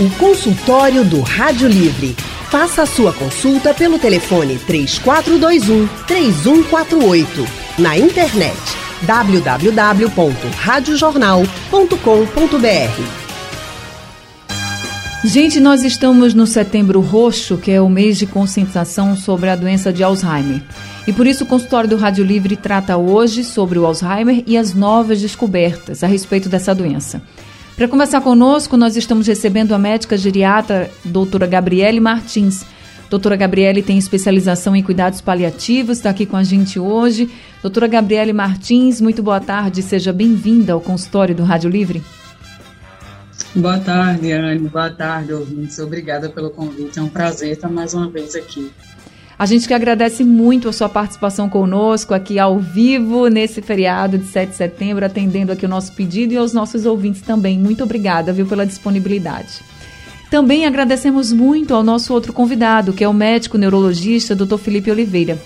O consultório do Rádio Livre. Faça a sua consulta pelo telefone 3421 3148. Na internet www.radiojornal.com.br. Gente, nós estamos no Setembro Roxo, que é o mês de conscientização sobre a doença de Alzheimer. E por isso o consultório do Rádio Livre trata hoje sobre o Alzheimer e as novas descobertas a respeito dessa doença. Para conversar conosco, nós estamos recebendo a médica geriatra doutora Gabriele Martins. Doutora Gabriele tem especialização em cuidados paliativos, está aqui com a gente hoje. Doutora Gabriele Martins, muito boa tarde, seja bem-vinda ao consultório do Rádio Livre. Boa tarde, Anne. Boa tarde, ouvintes. Obrigada pelo convite. É um prazer estar mais uma vez aqui. A gente que agradece muito a sua participação conosco aqui ao vivo nesse feriado de 7 de setembro, atendendo aqui o nosso pedido e aos nossos ouvintes também. Muito obrigada, viu, pela disponibilidade. Também agradecemos muito ao nosso outro convidado, que é o médico neurologista Dr. Felipe Oliveira.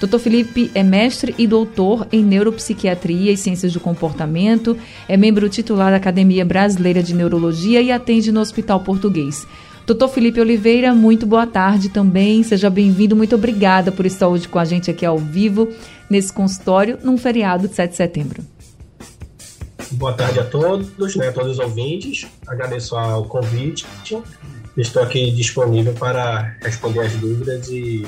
Dr. Felipe é mestre e doutor em neuropsiquiatria e ciências do comportamento, é membro titular da Academia Brasileira de Neurologia e atende no Hospital Português. Doutor Felipe Oliveira, muito boa tarde também. Seja bem-vindo. Muito obrigada por estar hoje com a gente aqui ao vivo, nesse consultório, num feriado de 7 de setembro. Boa tarde a todos, né, a todos os ouvintes. Agradeço o convite. Estou aqui disponível para responder as dúvidas e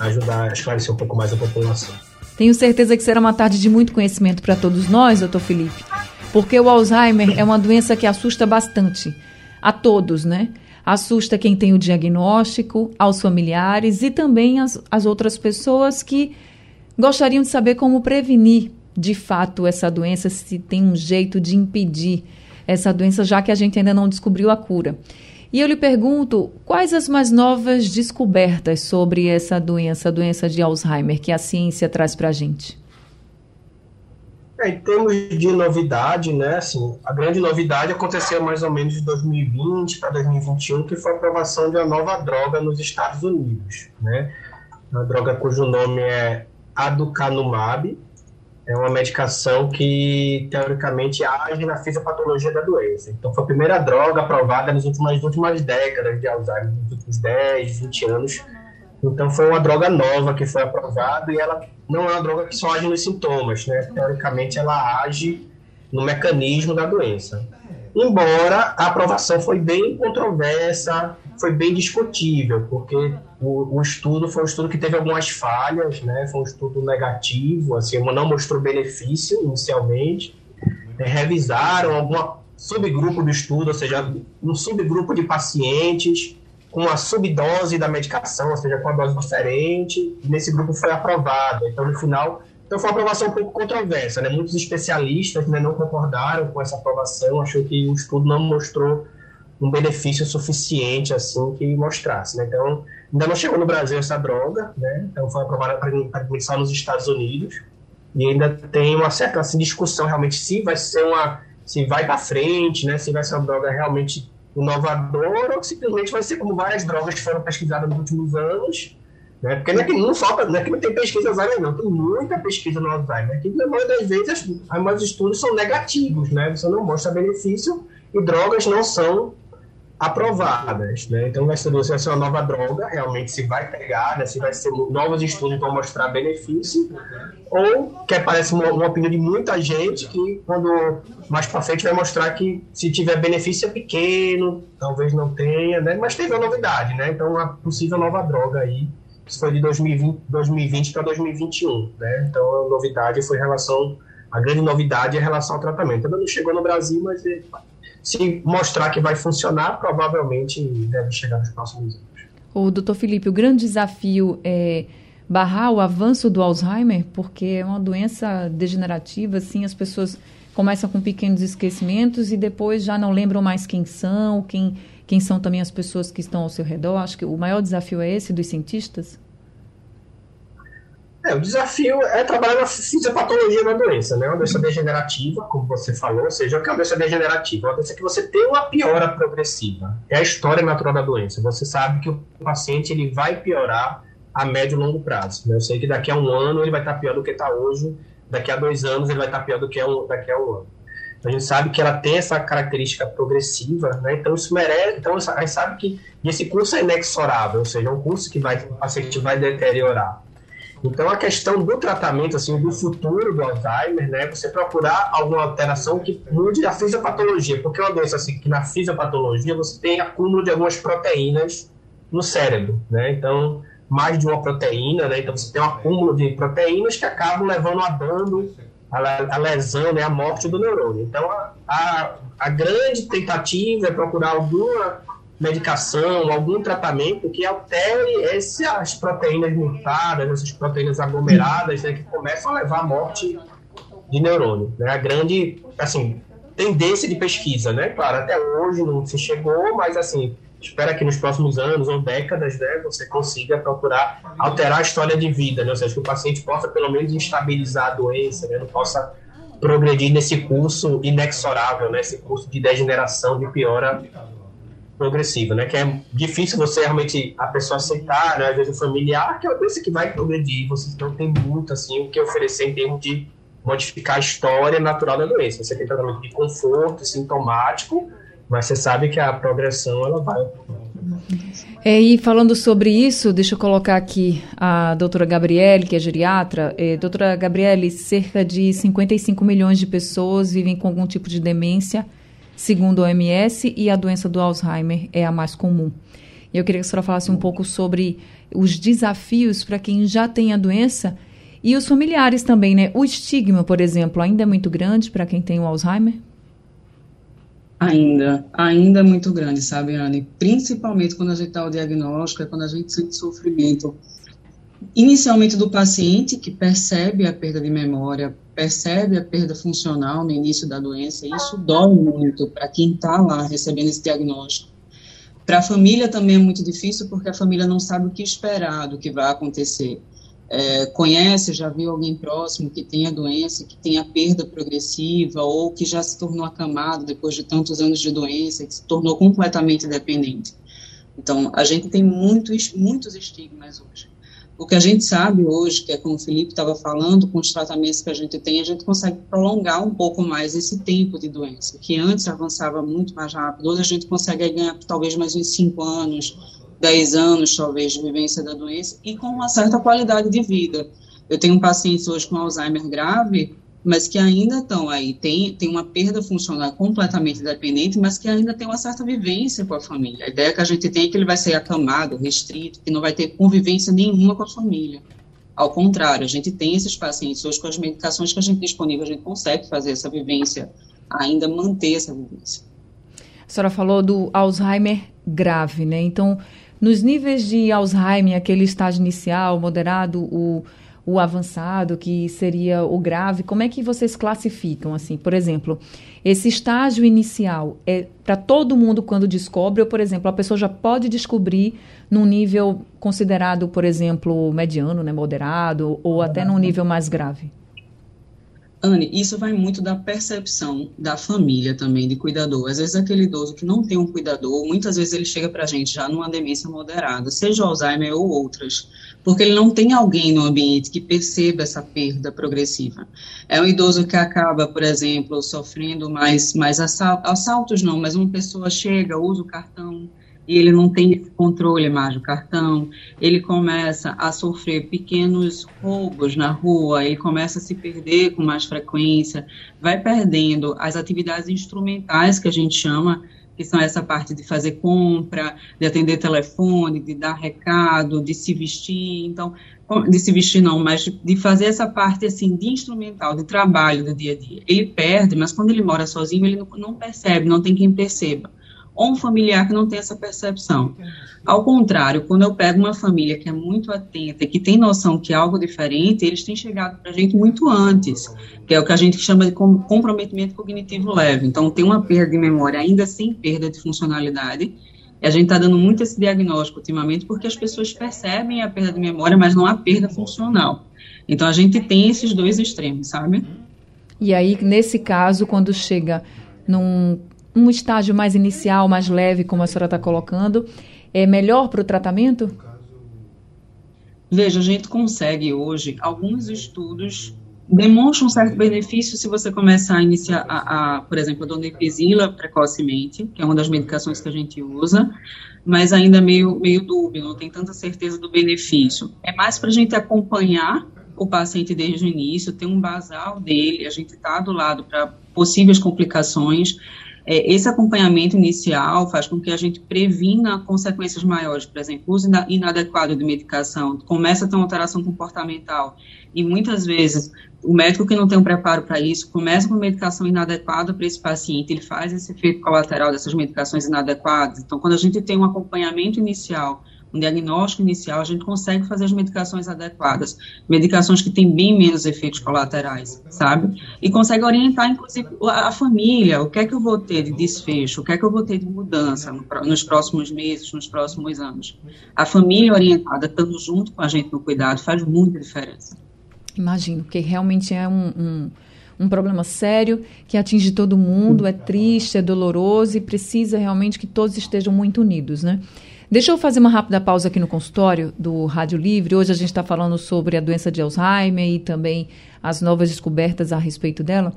ajudar a esclarecer um pouco mais a população. Tenho certeza que será uma tarde de muito conhecimento para todos nós, doutor Felipe, porque o Alzheimer é uma doença que assusta bastante a todos, né? Assusta quem tem o diagnóstico, aos familiares e também as, as outras pessoas que gostariam de saber como prevenir de fato essa doença, se tem um jeito de impedir essa doença, já que a gente ainda não descobriu a cura. E eu lhe pergunto, quais as mais novas descobertas sobre essa doença, a doença de Alzheimer, que a ciência traz para a gente? É, em termos de novidade, né, assim, a grande novidade aconteceu mais ou menos de 2020 para 2021, que foi a aprovação de uma nova droga nos Estados Unidos, né, uma droga cujo nome é aducanumab, é uma medicação que, teoricamente, age na fisiopatologia da doença. Então, foi a primeira droga aprovada nas últimas, nas últimas décadas de Alzheimer, nos últimos 10, 20 anos, então foi uma droga nova que foi aprovada e ela não é uma droga que só age nos sintomas, né? Teoricamente ela age no mecanismo da doença. Embora a aprovação foi bem controversa, foi bem discutível, porque o, o, estudo foi um estudo que teve algumas falhas, né? Foi um estudo negativo, assim, não mostrou benefício inicialmente. É, revisaram algum subgrupo do estudo, ou seja, um subgrupo de pacientes com uma subdose da medicação, ou seja, com uma dose diferente, nesse grupo foi aprovado. Então, no final, então foi uma aprovação um pouco controversa, né? Muitos especialistas né, não concordaram com essa aprovação, achou que o estudo não mostrou um benefício suficiente assim que mostrasse, né? Então, ainda não chegou no Brasil essa droga, né? Então foi aprovada para só nos Estados Unidos e ainda tem uma certa assim, discussão realmente se vai ser uma se vai para frente, né? Se vai ser uma droga realmente inovador ou simplesmente vai ser como várias drogas que foram pesquisadas nos últimos anos. Né? Porque não é que não falta, não é que não tem pesquisa Alzheimer, não, tem muita pesquisa no Alzheimer. Que na maioria das vezes os estudos são negativos, né? Você não mostra benefício e drogas não são aprovadas, né? Então vai ser, ser uma nova droga, realmente se vai pegar, né? se vai ser novos estudos vão mostrar benefício, ou que parece uma, uma opinião de muita gente que quando mais para frente vai mostrar que se tiver benefício é pequeno, talvez não tenha, né? Mas teve uma novidade, né? Então uma possível nova droga aí, isso foi de 2020, 2020 para 2021, né? Então a novidade foi em relação a grande novidade é em relação ao tratamento. Ainda não chegou no Brasil, mas se mostrar que vai funcionar, provavelmente deve chegar nos próximos anos. O doutor Felipe, o grande desafio é barrar o avanço do Alzheimer, porque é uma doença degenerativa, assim, as pessoas começam com pequenos esquecimentos e depois já não lembram mais quem são, quem, quem são também as pessoas que estão ao seu redor. Acho que o maior desafio é esse dos cientistas? É, o desafio é trabalhar na fisiopatologia da doença, né? Uma doença degenerativa, como você falou, ou seja, o que é uma doença degenerativa? Uma doença que você tem uma piora progressiva. É a história natural da doença. Você sabe que o paciente ele vai piorar a médio e longo prazo. Né? Eu sei que daqui a um ano ele vai estar pior do que está hoje, daqui a dois anos ele vai estar pior do que um, daqui a um ano. A gente sabe que ela tem essa característica progressiva, né? Então isso merece, então a gente sabe que esse curso é inexorável, ou seja, é um curso que vai, o paciente vai deteriorar. Então a questão do tratamento, assim, do futuro do Alzheimer, né? Você procurar alguma alteração que mude a fisiopatologia, porque é uma doença assim que na fisiopatologia você tem acúmulo de algumas proteínas no cérebro, né? Então mais de uma proteína, né? Então você tem um acúmulo de proteínas que acabam levando a dano a, lesão, né, a morte do neurônio. Então, a, a, a grande tentativa é procurar alguma medicação, algum tratamento que altere essas proteínas mutadas, essas proteínas aglomeradas, né, que começam a levar à morte de neurônio. Né? A grande, assim, tendência de pesquisa, né? Claro, até hoje não se chegou, mas assim, espera que nos próximos anos ou décadas, né, você consiga procurar alterar a história de vida, né? Ou seja, que o paciente possa pelo menos estabilizar a doença, né? Não possa progredir nesse curso inexorável, né? Esse curso de degeneração, de piora progressiva, né? Que é difícil você realmente a pessoa aceitar, né? Às vezes o familiar, que é uma doença que vai progredir, você não tem muito assim o que oferecer em termos de modificar a história natural da doença. Você tem tratamento de conforto, sintomático, mas você sabe que a progressão ela vai. É, e falando sobre isso, deixa eu colocar aqui a doutora Gabriele, que é geriatra. É, doutora Gabriele, cerca de 55 milhões de pessoas vivem com algum tipo de demência, segundo a OMS, e a doença do Alzheimer é a mais comum. E eu queria que a senhora falasse um pouco sobre os desafios para quem já tem a doença e os familiares também, né? O estigma, por exemplo, ainda é muito grande para quem tem o Alzheimer? Ainda, ainda é muito grande, sabe, Anne? Principalmente quando a gente dá o diagnóstico, é quando a gente sente sofrimento, inicialmente do paciente, que percebe a perda de memória, percebe a perda funcional no início da doença, e isso dói muito para quem está lá recebendo esse diagnóstico. Para a família também é muito difícil, porque a família não sabe o que esperar do que vai acontecer é, conhece, já viu alguém próximo que tem a doença, que tem a perda progressiva ou que já se tornou acamado depois de tantos anos de doença, que se tornou completamente dependente. Então, a gente tem muitos, muitos estigmas hoje. O que a gente sabe hoje, que é como o Felipe estava falando, com os tratamentos que a gente tem, a gente consegue prolongar um pouco mais esse tempo de doença, que antes avançava muito mais rápido, hoje a gente consegue ganhar talvez mais uns 5 anos, 10 anos, talvez, de vivência da doença e com uma certa qualidade de vida. Eu tenho pacientes hoje com Alzheimer grave, mas que ainda estão aí, tem, tem uma perda funcional completamente dependente, mas que ainda tem uma certa vivência com a família. A ideia que a gente tem é que ele vai ser acamado, restrito, que não vai ter convivência nenhuma com a família. Ao contrário, a gente tem esses pacientes hoje com as medicações que a gente tem disponível, a gente consegue fazer essa vivência, ainda manter essa vivência. A senhora falou do Alzheimer grave, né? Então, nos níveis de Alzheimer, aquele estágio inicial, moderado, o, o avançado, que seria o grave, como é que vocês classificam assim? Por exemplo, esse estágio inicial é para todo mundo quando descobre, ou, por exemplo, a pessoa já pode descobrir num nível considerado, por exemplo, mediano, né, moderado, ou até num nível mais grave? Anne, isso vai muito da percepção da família também, de cuidador. Às vezes aquele idoso que não tem um cuidador, muitas vezes ele chega para a gente já numa demência moderada, seja Alzheimer ou outras, porque ele não tem alguém no ambiente que perceba essa perda progressiva. É um idoso que acaba, por exemplo, sofrendo mais, mais assaltos, não, mas uma pessoa chega, usa o cartão, e ele não tem controle mais do cartão, ele começa a sofrer pequenos roubos na rua, ele começa a se perder com mais frequência, vai perdendo as atividades instrumentais que a gente chama, que são essa parte de fazer compra, de atender telefone, de dar recado, de se vestir, então, de se vestir não, mas de fazer essa parte assim de instrumental, de trabalho do dia a dia. Ele perde, mas quando ele mora sozinho, ele não, não percebe, não tem quem perceba ou um familiar que não tem essa percepção. Ao contrário, quando eu pego uma família que é muito atenta que tem noção que é algo diferente, eles têm chegado para a gente muito antes, que é o que a gente chama de comprometimento cognitivo leve. Então, tem uma perda de memória ainda sem perda de funcionalidade, e a gente está dando muito esse diagnóstico ultimamente porque as pessoas percebem a perda de memória, mas não a perda funcional. Então, a gente tem esses dois extremos, sabe? E aí, nesse caso, quando chega num um estágio mais inicial, mais leve, como a senhora está colocando, é melhor para o tratamento? Veja, a gente consegue hoje alguns estudos demonstra um certo benefício se você começar a iniciar, a, a, por exemplo, a donepezila precocemente, que é uma das medicações que a gente usa, mas ainda meio, meio dúbio, não tem tanta certeza do benefício. É mais para a gente acompanhar o paciente desde o início, ter um basal dele, a gente está do lado para possíveis complicações, é, esse acompanhamento inicial faz com que a gente previna consequências maiores, por exemplo, uso inadequado de medicação, começa a ter uma alteração comportamental, e muitas vezes o médico que não tem um preparo para isso começa com medicação inadequada para esse paciente, ele faz esse efeito colateral dessas medicações inadequadas. Então, quando a gente tem um acompanhamento inicial um diagnóstico inicial, a gente consegue fazer as medicações adequadas, medicações que têm bem menos efeitos colaterais, sabe? E consegue orientar, inclusive, a, família, o que é que eu vou ter de desfecho, o que é que eu vou ter de mudança no, nos próximos meses, nos próximos anos. A família orientada, estando junto com a gente no cuidado, faz muita diferença. Imagino, que realmente é um, um um problema sério que atinge todo mundo, é triste, é doloroso e precisa realmente que todos estejam muito unidos, né? Deixa eu fazer uma rápida pausa aqui no consultório do Rádio Livre. Hoje a gente está falando sobre a doença de Alzheimer e também as novas descobertas a respeito dela.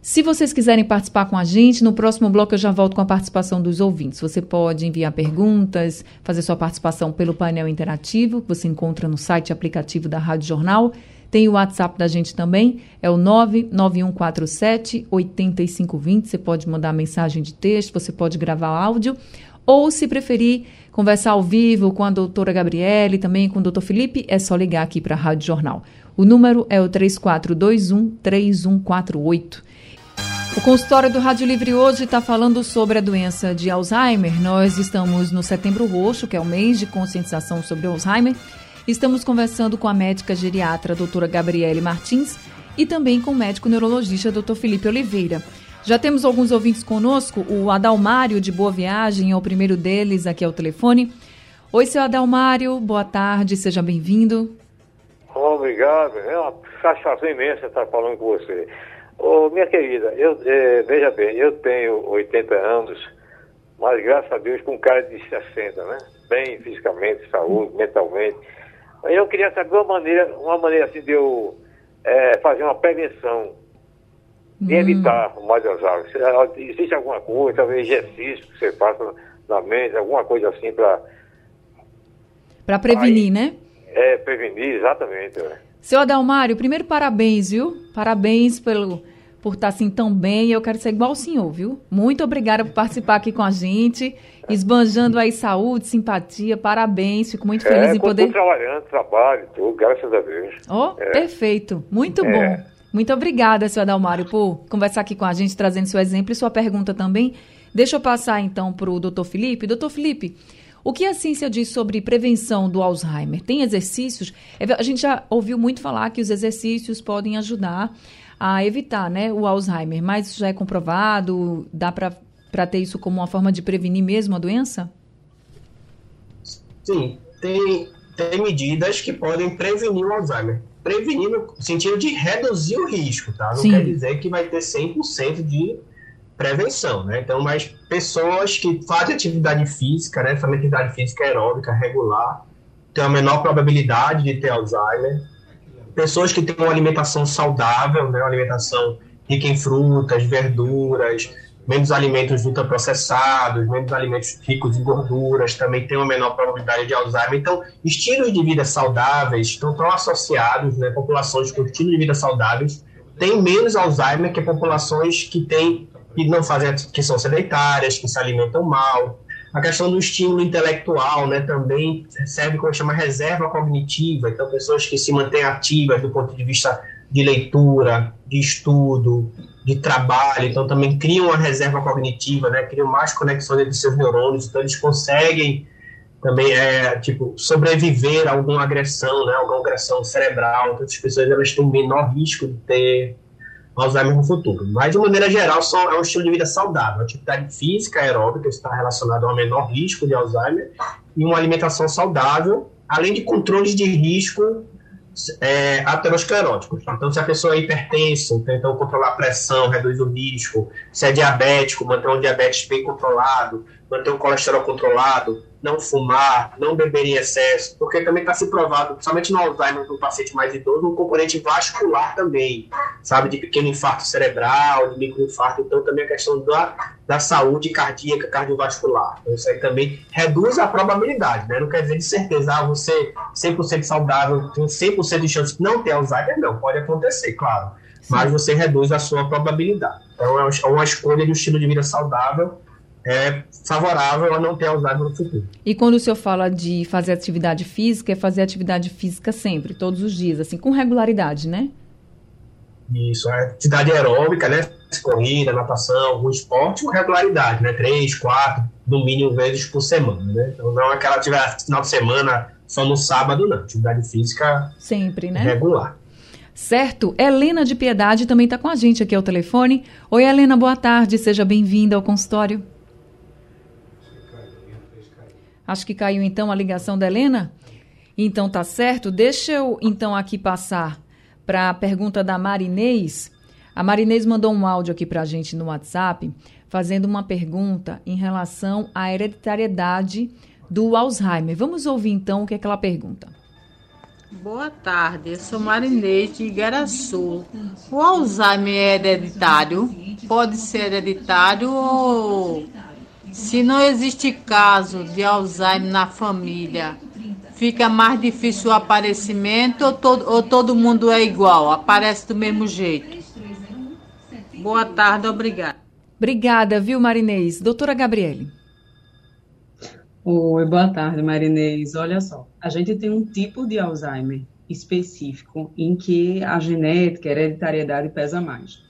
Se vocês quiserem participar com a gente, no próximo bloco eu já volto com a participação dos ouvintes. Você pode enviar perguntas, fazer sua participação pelo painel interativo, que você encontra no site aplicativo da Rádio Jornal. Tem o WhatsApp da gente também, é o 99147 8520. Você pode mandar mensagem de texto, você pode gravar áudio, ou se preferir, conversar ao vivo com a doutora Gabriele, também com o doutor Felipe, é só ligar aqui para a Rádio Jornal. O número é o 3421-3148. O consultório do Rádio Livre hoje está falando sobre a doença de Alzheimer. Nós estamos no Setembro Roxo, que é o mês de conscientização sobre Alzheimer. Estamos conversando com a médica geriatra, doutora Gabriele Martins, e também com o médico neurologista, doutor Felipe Oliveira. Já temos alguns ouvintes conosco. O Adalmário de Boa Viagem é o primeiro deles aqui ao telefone. Oi, seu Adalmário, boa tarde, seja bem-vindo. Obrigado, é uma satisfação imensa estar falando com você. Ô, minha querida, eu, é, veja bem, eu tenho 80 anos, mas graças a Deus com cara de 60, né? Bem fisicamente, saúde, mentalmente. Eu queria saber uma maneira, uma maneira assim de eu é, fazer uma prevenção e evitar o mais Alzheimer. Existe alguma coisa, talvez exercício que você faça na mente, alguma coisa assim para. Para prevenir, Aí, né? É, prevenir, exatamente. É. Seu Adalmário, primeiro parabéns, viu? Parabéns pelo, por estar assim tão bem. Eu quero ser igual ao senhor, viu? Muito obrigada por participar aqui com a gente, esbanjando aí saúde, simpatia. Parabéns, fico muito feliz é, em poder. Estou trabalhando, trabalho, tudo, graças a Deus. Oh, é. perfeito. Muito é. bom. Muito obrigada, senhor Adalmário, por conversar aqui com a gente, trazendo seu exemplo e sua pergunta também. Deixa eu passar então para o doutor Felipe. Doutor Felipe, o que a ciência diz sobre prevenção do Alzheimer? Tem exercícios? É, a gente já ouviu muito falar que os exercícios podem ajudar a evitar né, o Alzheimer, mas isso já é comprovado? Dá para ter isso como uma forma de prevenir mesmo a doença? Sim, tem, tem medidas que podem prevenir o Alzheimer prevenir no sentido de reduzir o risco, tá? Não Sim. quer dizer que vai ter 100% de prevenção, né? Então, mas pessoas que fazem atividade física, né? Fazem atividade física aeróbica regular, têm a menor probabilidade de ter Alzheimer. Pessoas que têm uma alimentação saudável, né? Uma alimentação rica em frutas, verduras, menos alimentos ultraprocessados, menos alimentos ricos em gorduras, também tem uma menor probabilidade de Alzheimer. Então, estilos de vida saudáveis estão tão associados, né, populações com estilo de vida saudáveis têm menos Alzheimer que populações que têm que não fazem que são sedentárias, que se alimentam mal. A questão do estímulo intelectual, né, também serve como chama reserva cognitiva. Então, pessoas que se mantêm ativas do ponto de vista de leitura, de estudo, de trabalho, então também criam uma reserva cognitiva, né? Criam mais conexões entre seus neurônios, então eles conseguem também é tipo sobreviver a alguma agressão, né? Alguma agressão cerebral. Então, as pessoas elas têm menor risco de ter Alzheimer no futuro. Mas de maneira geral, são, é um estilo de vida saudável, atividade física aeróbica está relacionada a um menor risco de Alzheimer e uma alimentação saudável, além de controles de risco é, ateroscleróticos. Então, se a pessoa é hipertensa, então controlar a pressão, reduz o risco. Se é diabético, manter um diabetes bem controlado, manter o colesterol controlado, não fumar, não beber em excesso, porque também está se provado, principalmente no Alzheimer, no paciente mais idoso, um componente vascular também, sabe, de pequeno infarto cerebral, de microinfarto, então também a questão da, da saúde cardíaca, cardiovascular. Então, isso aí também reduz a probabilidade, né? Não quer dizer de certeza, ah, você 100% saudável, tem 100% de chance de não ter Alzheimer, não, pode acontecer, claro, mas você reduz a sua probabilidade. Então, é uma escolha de um estilo de vida saudável é favorável a não ter Alzheimer no futuro. E quando o senhor fala de fazer atividade física, é fazer atividade física sempre, todos os dias, assim, com regularidade, né? Isso, é atividade aeróbica, né? Corrida, natação, algum esporte, com regularidade, né? Três, quatro, no mínimo vezes por semana, né? Então não é aquela atividade final de semana só no sábado, não. Atividade física sempre, né? Regular. Certo? Helena de Piedade também está com a gente aqui ao telefone. Oi, Helena, boa tarde. Seja bem-vinda ao consultório. Acho que caiu então a ligação da Helena. Então tá certo. Deixa eu então aqui passar para a pergunta da Marinês. A Marinês mandou um áudio aqui para a gente no WhatsApp, fazendo uma pergunta em relação à hereditariedade do Alzheimer. Vamos ouvir então o que, é que ela pergunta. Boa tarde, eu sou Marinês de Igaraçu. O Alzheimer é hereditário? Pode ser hereditário ou se não existe caso de Alzheimer na família, fica mais difícil o aparecimento ou todo, ou todo mundo é igual, aparece do mesmo jeito? Boa tarde, obrigada. Obrigada, viu, Marinês? Doutora Gabriele. Oi, boa tarde, Marinês. Olha só, a gente tem um tipo de Alzheimer específico em que a genética, a hereditariedade pesa mais.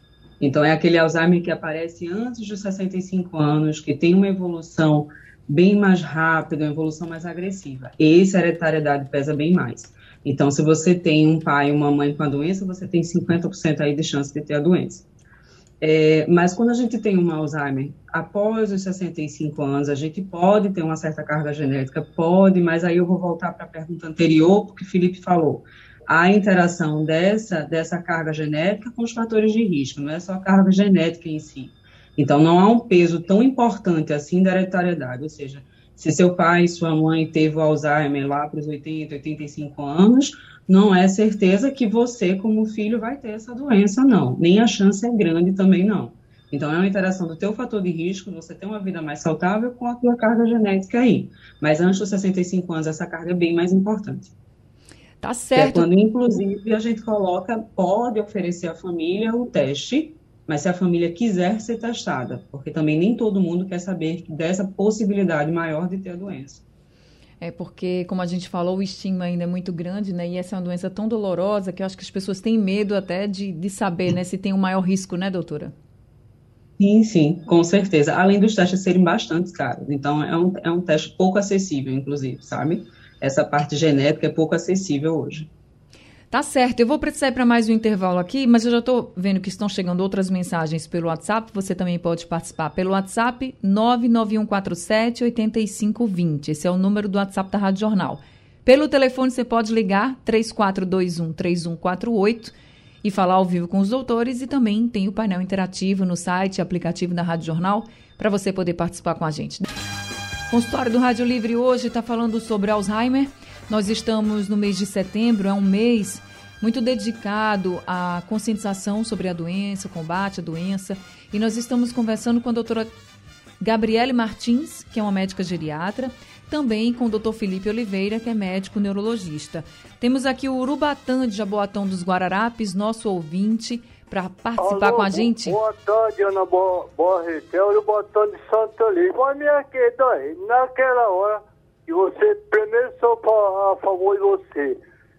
Então, é aquele Alzheimer que aparece antes dos 65 anos, que tem uma evolução bem mais rápida, uma evolução mais agressiva. Esse, a hereditariedade pesa bem mais. Então, se você tem um pai e uma mãe com a doença, você tem 50% aí de chance de ter a doença. É, mas quando a gente tem um Alzheimer após os 65 anos, a gente pode ter uma certa carga genética, pode, mas aí eu vou voltar para a pergunta anterior, porque Felipe falou a interação dessa, dessa carga genética com os fatores de risco, não é só a carga genética em si. Então, não há um peso tão importante assim da hereditariedade, ou seja, se seu pai sua mãe teve o Alzheimer lá para os 80, 85 anos, não é certeza que você, como filho, vai ter essa doença, não. Nem a chance é grande também, não. Então, é uma interação do teu fator de risco, você ter uma vida mais saudável com a tua carga genética aí. Mas antes dos 65 anos, essa carga é bem mais importante. Tá certo. É quando, inclusive, a gente coloca, pode oferecer à família o teste, mas se a família quiser ser testada, porque também nem todo mundo quer saber dessa possibilidade maior de ter a doença. É porque, como a gente falou, o estigma ainda é muito grande, né? E essa é uma doença tão dolorosa que eu acho que as pessoas têm medo até de, de saber, né? Se tem um maior risco, né, doutora? Sim, sim, com certeza. Além dos testes serem bastante caros. Então, é um, é um teste pouco acessível, inclusive, sabe? Essa parte genética é pouco acessível hoje. Tá certo, eu vou precisar ir para mais um intervalo aqui, mas eu já estou vendo que estão chegando outras mensagens pelo WhatsApp. Você também pode participar pelo WhatsApp 99147 8520. Esse é o número do WhatsApp da Rádio Jornal. Pelo telefone você pode ligar 3421 3148 e falar ao vivo com os doutores e também tem o painel interativo no site, aplicativo da Rádio Jornal para você poder participar com a gente. Consultório do Rádio Livre hoje está falando sobre Alzheimer. Nós estamos no mês de setembro, é um mês muito dedicado à conscientização sobre a doença, combate à doença. E nós estamos conversando com a doutora Gabriele Martins, que é uma médica geriatra, também com o doutor Felipe Oliveira, que é médico neurologista. Temos aqui o Urubatã de Jaboatão dos Guararapes, nosso ouvinte para participar Alô, com a gente? Boa tarde, Ana Borretel e o Botão de Santa Lívia. Olha, minha querida, naquela hora que você, primeiro sou a favor de você,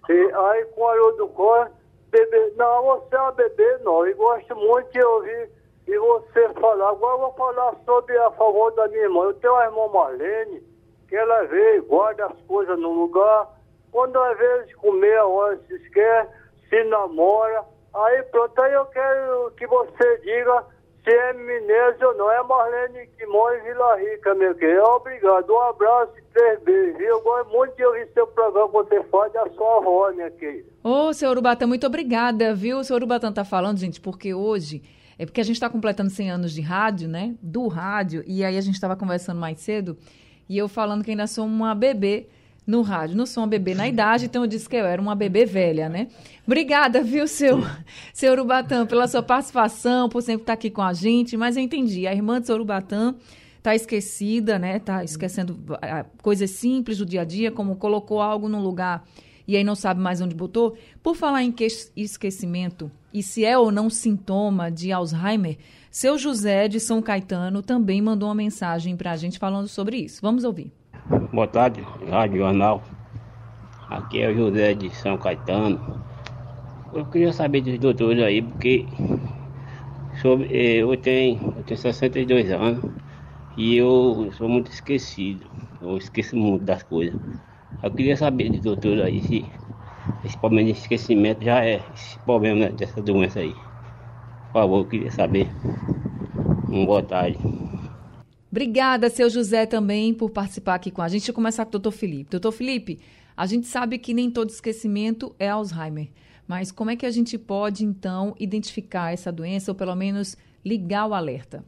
e aí com a do cor, bebê, não, você é uma bebê, não, e gosto muito de ouvir e você falar. Agora eu vou falar sobre a favor da minha irmã. Eu tenho uma irmã Marlene, que ela veio, guarda as coisas no lugar, quando às vezes comer a hora se esquece, se namora, Aí pronto, aí eu quero que você diga se é Menezes ou não. É Marlene em Vila Rica, meu querido. Obrigado. Um abraço e três beijos. Eu gosto muito de ouvir seu programa você faz da sua avó, minha querida. Ô, seu Urubatã, muito obrigada, viu? O seu Urubatã tá falando, gente, porque hoje É porque a gente está completando 100 anos de rádio, né? Do rádio, e aí a gente estava conversando mais cedo, e eu falando que ainda sou uma bebê no rádio. Não sou uma bebê na idade, então eu disse que eu era uma bebê velha, né? Obrigada, viu, seu, seu Urubatã, pela sua participação, por sempre estar aqui com a gente. Mas eu entendi, a irmã de seu Urubatã está esquecida, né? Está esquecendo ah, coisas simples do dia a dia, como colocou algo num lugar e aí não sabe mais onde botou. Por falar em esquecimento e se é ou não sintoma de Alzheimer, seu José de São Caetano também mandou uma mensagem para a gente falando sobre isso. Vamos ouvir. Boa tarde, Rádio Jornal. Aqui é o José de São Caetano. Eu queria saber dos doutores aí, porque sobre, eh, eu, tenho, eu tenho 62 anos e eu sou muito esquecido. Eu esqueço muito das coisas. Eu queria saber dos doutores aí se esse problema de esquecimento já é esse problema dessa doença aí. Por favor, eu queria saber. Boa tarde. Obrigada, seu José, também por participar aqui com a gente. Deixa eu começar com o doutor Felipe. Doutor Felipe, a gente sabe que nem todo esquecimento é Alzheimer, mas como é que a gente pode, então, identificar essa doença ou pelo menos ligar o alerta?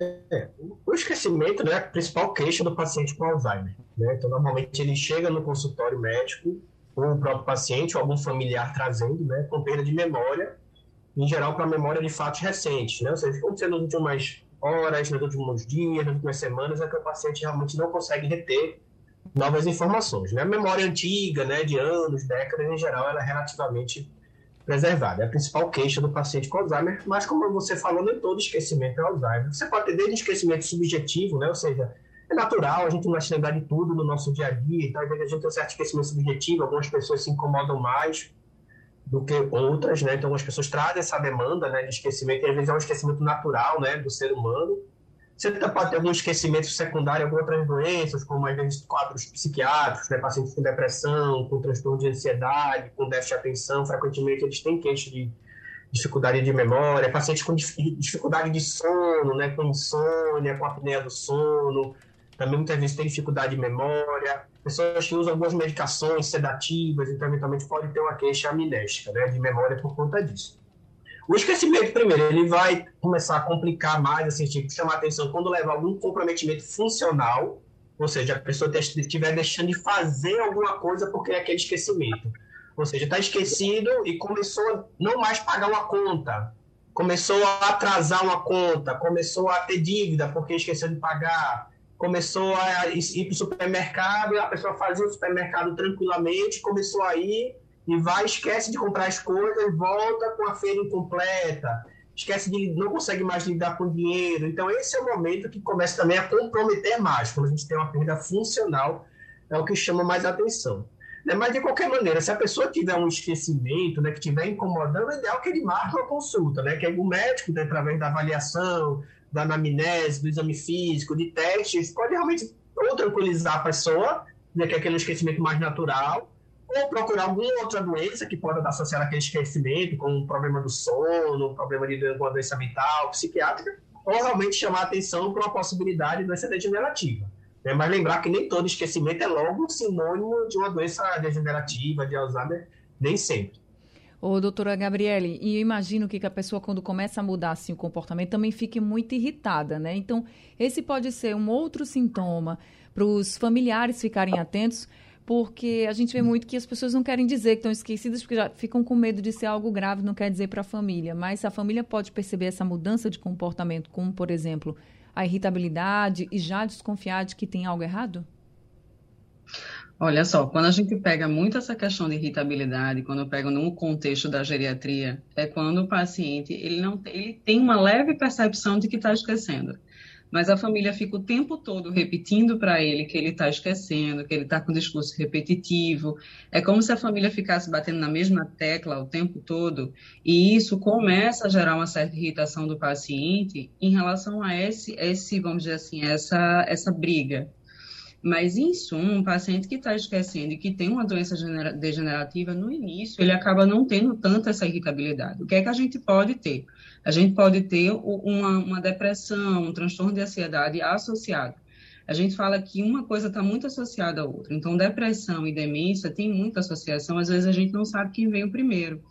É, o esquecimento né, é a principal queixa do paciente com Alzheimer. Né? Então, normalmente ele chega no consultório médico, ou o próprio paciente, ou algum familiar trazendo, né, com perda de memória, em geral para memória de fatos recentes. Né? Ou seja, aconteceu nos últimos horas, nos últimos dias, nas últimas semanas, é que o paciente realmente não consegue reter novas informações. Né? A memória antiga, né, de anos, décadas, em geral, ela é relativamente preservada. É a principal queixa do paciente com Alzheimer, mas como você falou, nem todo esquecimento é Alzheimer. Você pode ter desde esquecimento subjetivo, né, ou seja, é natural, a gente não vai se lembrar de tudo no nosso dia a dia, então às vezes a gente tem um certo esquecimento subjetivo, algumas pessoas se incomodam mais, do que outras, né? Então, as pessoas trazem essa demanda, né, de esquecimento, e às vezes é um esquecimento natural, né, do ser humano. Você pode ter algum esquecimento secundário, algumas outras doenças, como às vezes quadros psiquiátricos, né, pacientes com depressão, com transtorno de ansiedade, com déficit de atenção, frequentemente eles têm queixa de dificuldade de memória, pacientes com dificuldade de sono, né, com insônia, com apneia do sono, também muitas vezes têm dificuldade de memória, pessoas que usam algumas medicações sedativas, então eventualmente pode ter uma queixa amnésica, né, de memória por conta disso. O esquecimento, primeiro, ele vai começar a complicar mais, assim, tipo, chamar atenção quando leva algum comprometimento funcional, ou seja, a pessoa estiver deixando de fazer alguma coisa porque é aquele esquecimento. Ou seja, está esquecido e começou a não mais pagar uma conta, começou a atrasar uma conta, começou a ter dívida porque esqueceu de pagar, começou a ir para o supermercado, a pessoa fazia o supermercado tranquilamente, começou a ir e vai, esquece de comprar as coisas, volta com a feira incompleta, esquece de não consegue mais lidar com dinheiro. Então esse é o momento que começa também a comprometer mais, quando a gente tem uma perda funcional, é o que chama mais atenção. Né? Mas de qualquer maneira, se a pessoa tiver um esquecimento, né, que estiver incomodando, é ideal que ele marque uma consulta, né, que o médico, né, através da avaliação, da anamnese, do exame físico, de testes, pode realmente ou tranquilizar a pessoa, né, que é aquele esquecimento mais natural, ou procurar alguma outra doença que pode associar aquele esquecimento, como um problema do sono, um problema de alguma doença mental, psiquiátrica, ou realmente chamar atenção para uma possibilidade de doença degenerativa. Né? Mas lembrar que nem todo esquecimento é logo sinônimo de uma doença degenerativa, de Alzheimer, nem sempre. Ô, doutora Gabriele, e eu imagino que, a pessoa, quando começa a mudar assim, o comportamento, também fique muito irritada, né? Então, esse pode ser um outro sintoma para os familiares ficarem atentos, porque a gente vê muito que as pessoas não querem dizer que estão esquecidas, porque já ficam com medo de ser algo grave, não quer dizer para a família. Mas a família pode perceber essa mudança de comportamento, como, por exemplo, a irritabilidade e já desconfiar de que tem algo errado? Olha só, quando a gente pega muito essa questão de irritabilidade, quando eu pego no contexto da geriatria, é quando o paciente ele não ele tem uma leve percepção de que está esquecendo, mas a família fica o tempo todo repetindo para ele que ele está esquecendo, que ele está com discurso repetitivo. É como se a família ficasse batendo na mesma tecla o tempo todo, e isso começa a gerar uma certa irritação do paciente em relação a esse, esse vamos dizer assim, essa essa briga. Mas, em suma, um paciente que está esquecendo e que tem uma doença degenerativa, no início, ele acaba não tendo tanta essa irritabilidade. O que é que a gente pode ter? A gente pode ter uma, uma depressão, um transtorno de ansiedade associado. A gente fala que uma coisa está muito associada à outra. Então, depressão e demência tem muita associação, às vezes a gente não sabe quem veio primeiro.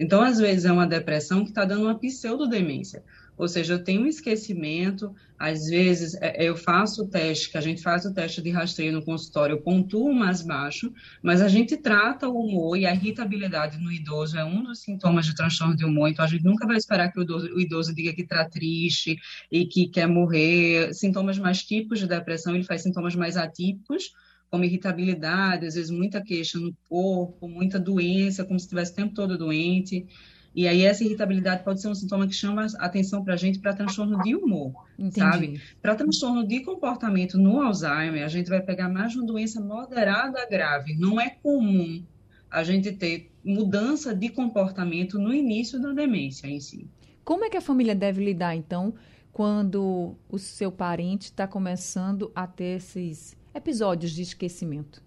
Então, às vezes, é uma depressão que está dando uma pseudodemência. Ou seja, eu tenho um esquecimento, às vezes é, eu faço o teste, que a gente faz o teste de rastreio no consultório, eu pontuo mais baixo, mas a gente trata o humor e a irritabilidade no idoso é um dos sintomas de transtorno de humor, então a gente nunca vai esperar que o idoso, o idoso diga que está triste e que quer morrer. Sintomas mais típicos de depressão, ele faz sintomas mais atípicos, como irritabilidade, às vezes muita queixa no corpo, muita doença, como se estivesse o tempo todo doente. E aí essa irritabilidade pode ser um sintoma que chama atenção para a gente para transtorno de humor, Entendi. sabe? Para transtorno de comportamento no Alzheimer, a gente vai pegar mais uma doença moderada a grave. Não é comum a gente ter mudança de comportamento no início da demência em si. Como é que a família deve lidar, então, quando o seu parente está começando a ter esses episódios de esquecimento?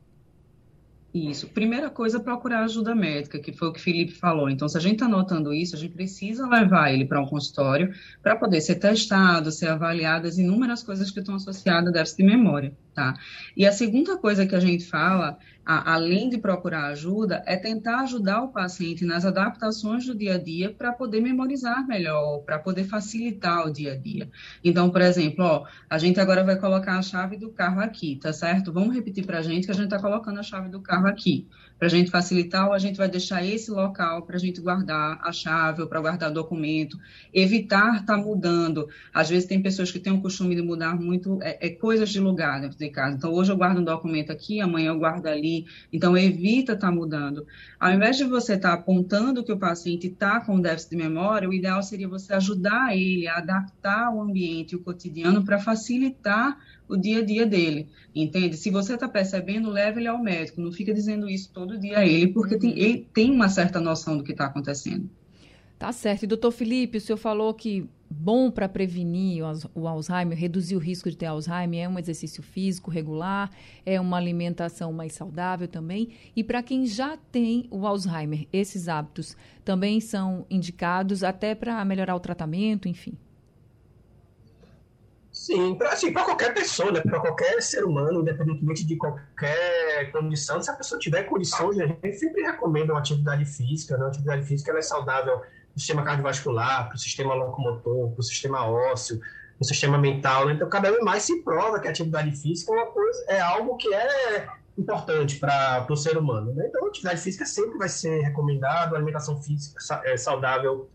Isso. Primeira coisa, procurar ajuda médica, que foi o que o Felipe falou. Então, se a gente está notando isso, a gente precisa levar ele para um consultório para poder ser testado, ser avaliado as inúmeras coisas que estão associadas a déficit de memória, tá? E a segunda coisa que a gente fala a, além de procurar ajuda, é tentar ajudar o paciente nas adaptações do dia a dia para poder memorizar melhor, para poder facilitar o dia a dia. Então, por exemplo, ó, a gente agora vai colocar a chave do carro aqui, tá certo? Vamos repetir para a gente que a gente está colocando a chave do carro aqui. Para a gente facilitar, ou a gente vai deixar esse local para a gente guardar a chave ou para guardar documento, evitar estar tá mudando. Às vezes tem pessoas que têm o costume de mudar muito é, é coisas de lugar dentro de casa. Então, hoje eu guardo um documento aqui, amanhã eu guardo ali então, evita estar tá mudando. Ao invés de você estar tá apontando que o paciente está com déficit de memória, o ideal seria você ajudar ele a adaptar o ambiente, o cotidiano, para facilitar o dia a dia dele, entende? Se você está percebendo, leve ele ao médico, não fica dizendo isso todo dia a ele, porque tem, ele tem uma certa noção do que está acontecendo. Tá certo. E doutor Felipe, o senhor falou que bom para prevenir o Alzheimer, reduzir o risco de ter Alzheimer, é um exercício físico regular, é uma alimentação mais saudável também. E para quem já tem o Alzheimer, esses hábitos também são indicados até para melhorar o tratamento, enfim. Sim, para assim, qualquer pessoa, né, para qualquer ser humano, independentemente de qualquer condição, se a pessoa tiver condições, a gente sempre recomenda uma atividade física, né? A atividade física é saudável o sistema cardiovascular, para o sistema locomotor, para o sistema ósseo, para o sistema mental. Né? Então, cada vez mais se prova que a atividade física é, coisa, é algo que é importante para o ser humano. Né? Então, a atividade física sempre vai ser recomendada, a alimentação física é, saudável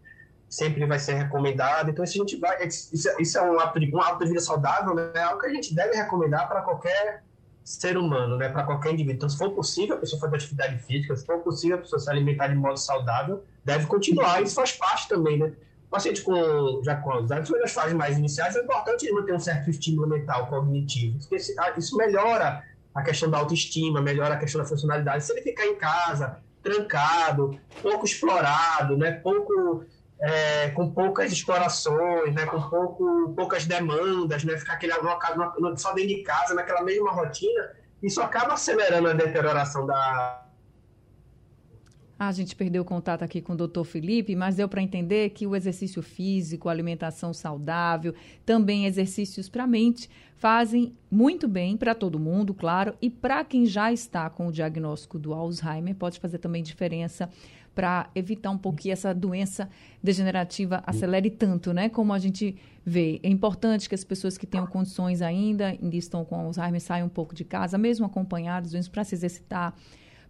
sempre vai ser recomendada. Então, isso a gente vai, isso, isso é um hábito, de, um de vida saudável, né? é algo que a gente deve recomendar para qualquer ser humano, né? para qualquer indivíduo. Então, se for possível, a pessoa fazer atividade física, se for possível, a pessoa se alimentar de modo saudável, deve continuar. Isso faz parte também, né? O paciente com, já com Alzheimer, nas fases mais iniciais, é importante manter um certo estímulo mental cognitivo, porque ah, isso melhora a questão da autoestima, melhora a questão da funcionalidade. Se ele ficar em casa, trancado, pouco explorado, né, pouco, é, com poucas explorações, né, com pouco, poucas demandas, né, ficar aquele, só dentro de casa, naquela mesma rotina, isso acaba acelerando a deterioração da, ah, a gente perdeu o contato aqui com o doutor Felipe, mas deu para entender que o exercício físico, alimentação saudável, também exercícios para a mente, fazem muito bem para todo mundo, claro, e para quem já está com o diagnóstico do Alzheimer, pode fazer também diferença para evitar um que essa doença degenerativa acelere tanto, né? Como a gente vê. É importante que as pessoas que tenham condições ainda, ainda estão com Alzheimer, saiam um pouco de casa, mesmo acompanhados, para se exercitar,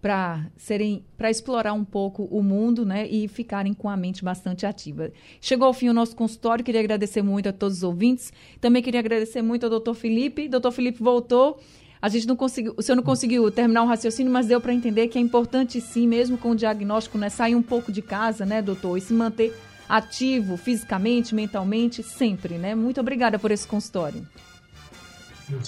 para serem para explorar um pouco o mundo, né, e ficarem com a mente bastante ativa. Chegou ao fim o nosso consultório, queria agradecer muito a todos os ouvintes. Também queria agradecer muito ao doutor Felipe. Doutor Felipe voltou. A gente não conseguiu, o senhor não conseguiu terminar um raciocínio, mas deu para entender que é importante sim, mesmo com o diagnóstico, né, sair um pouco de casa, né, doutor, e se manter ativo fisicamente, mentalmente, sempre, né? Muito obrigada por esse consultório.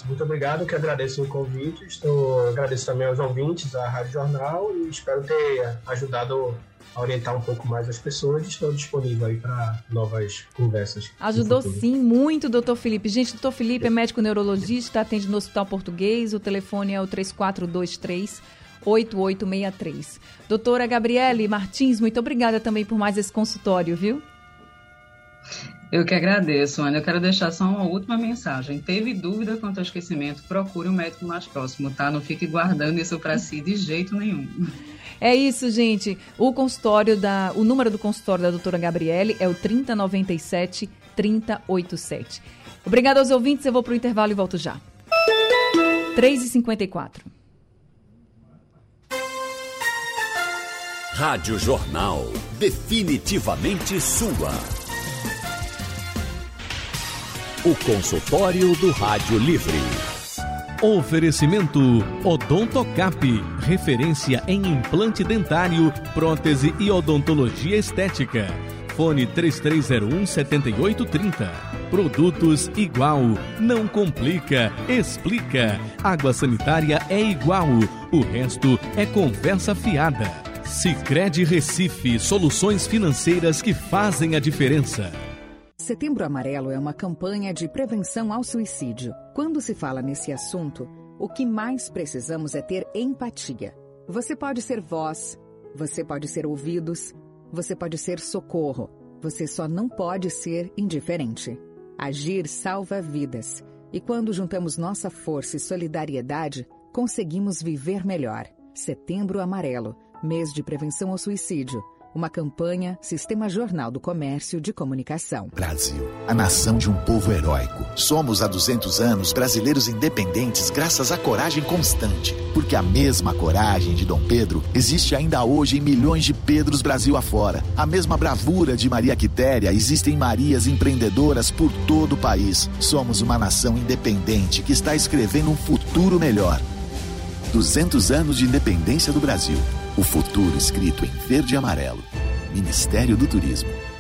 Muito obrigado, que agradeço o convite. Estou agradeço também aos ouvintes da Rádio Jornal e espero ter ajudado a orientar um pouco mais as pessoas. Estou disponível aí para novas conversas. Ajudou sim muito, doutor Felipe. Gente, doutor Felipe é médico neurologista, atende no Hospital Português. O telefone é o 3423 8863. Doutora Gabriele Martins, muito obrigada também por mais esse consultório, viu? Eu que agradeço, Ana. Eu quero deixar só uma última mensagem. Teve dúvida quanto ao esquecimento? Procure um médico mais próximo, tá? Não fique guardando isso para si de jeito nenhum. É isso, gente. O consultório da, o número do consultório da doutora Gabriele é o 3097 3087. Obrigada aos ouvintes. Eu vou para o intervalo e volto já. 3h54. Rádio Jornal. Definitivamente sua. O consultório do Rádio Livre. Oferecimento Odontocap, referência em implante dentário, prótese e odontologia estética. Fone 3301 7830. Produtos igual, não complica, explica. Água sanitária é igual, o resto é conversa fiada. Sicredi Recife, soluções financeiras que fazem a diferença. Setembro Amarelo é uma campanha de prevenção ao suicídio. Quando se fala nesse assunto, o que mais precisamos é ter empatia. Você pode ser voz, você pode ser ouvidos, você pode ser socorro. Você só não pode ser indiferente. Agir salva vidas. E quando juntamos nossa força e solidariedade, conseguimos viver melhor. Setembro Amarelo mês de prevenção ao suicídio. Uma campanha Sistema Jornal do Comércio de Comunicação. Brasil, a nação de um povo heróico. Somos há 200 anos brasileiros independentes graças à coragem constante. Porque a mesma coragem de Dom Pedro existe ainda hoje em milhões de Pedros Brasil afora. A mesma bravura de Maria Quitéria existe em Marias empreendedoras por todo o país. Somos uma nação independente que está escrevendo um futuro melhor. 200 anos de independência do Brasil. O futuro escrito em verde e amarelo. Ministério do Turismo.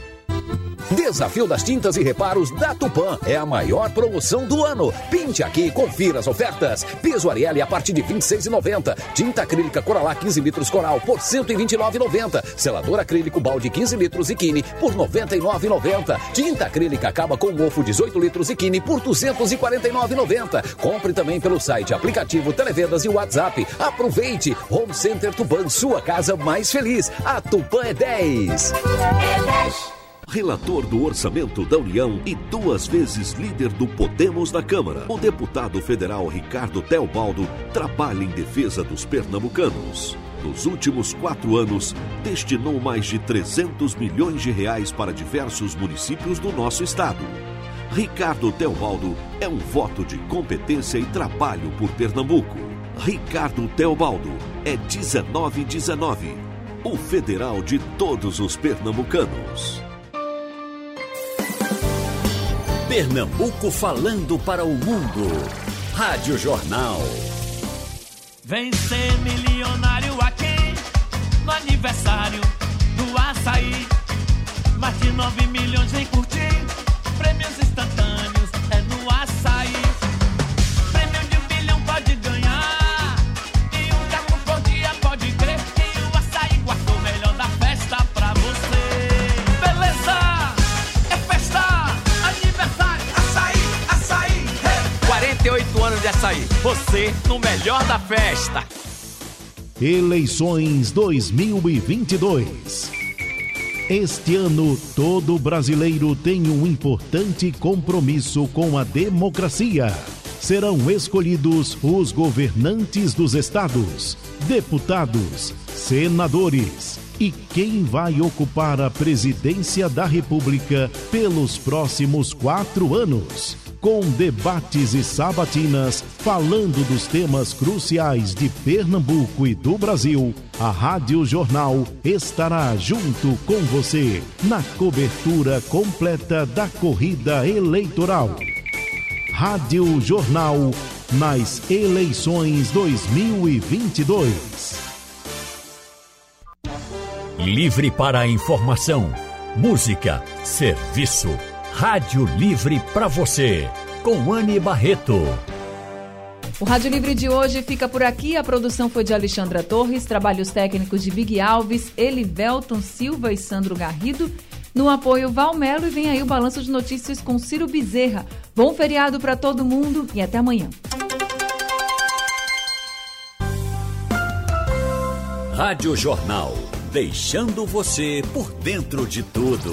Desafio das tintas e reparos da Tupã. É a maior promoção do ano. Pinte aqui e confira as ofertas. Piso Ariel a partir de R$ 26,90. Tinta acrílica Coralá 15 litros Coral por R$ 129,90. Selador acrílico balde 15 litros e Kine por R$ 99,90. Tinta acrílica acaba com mofo 18 litros e Kine por R$ 249,90. Compre também pelo site, aplicativo, televendas e WhatsApp. Aproveite. Home Center Tupã, sua casa mais feliz. A Tupã é 10. É 10 relator do orçamento da União e duas vezes líder do Podemos na Câmara. O deputado federal Ricardo Teobaldo trabalha em defesa dos pernambucanos. Nos últimos quatro anos, destinou mais de 300 milhões de reais para diversos municípios do nosso estado. Ricardo Teobaldo é um voto de competência e trabalho por Pernambuco. Ricardo Teobaldo é 1919, o federal de todos os pernambucanos. Pernambuco falando para o mundo. Rádio Jornal. Vem ser milionário aqui no aniversário do açaí. Mais de 9 milhões em curtir prêmios instantâneos açaí. Você no melhor da festa. Eleições 2022. Este ano, todo brasileiro tem um importante compromisso com a democracia. Serão escolhidos os governantes dos estados, deputados, senadores e quem vai ocupar a presidência da República pelos próximos quatro anos com debates e sabatinas falando dos temas cruciais de Pernambuco e do Brasil, a Rádio Jornal estará junto com você na cobertura completa da corrida eleitoral. Rádio Jornal nas eleições 2022. Livre para a informação, música, serviço. Rádio Livre para você, com Anne Barreto. O Rádio Livre de hoje fica por aqui. A produção foi de Alexandra Torres, trabalhos técnicos de Big Alves, Elivelton Silva e Sandro Garrido. No apoio Valmelo e vem aí o balanço de notícias com Ciro Bezerra. Bom feriado para todo mundo e até amanhã. Rádio Jornal, deixando você por dentro de tudo.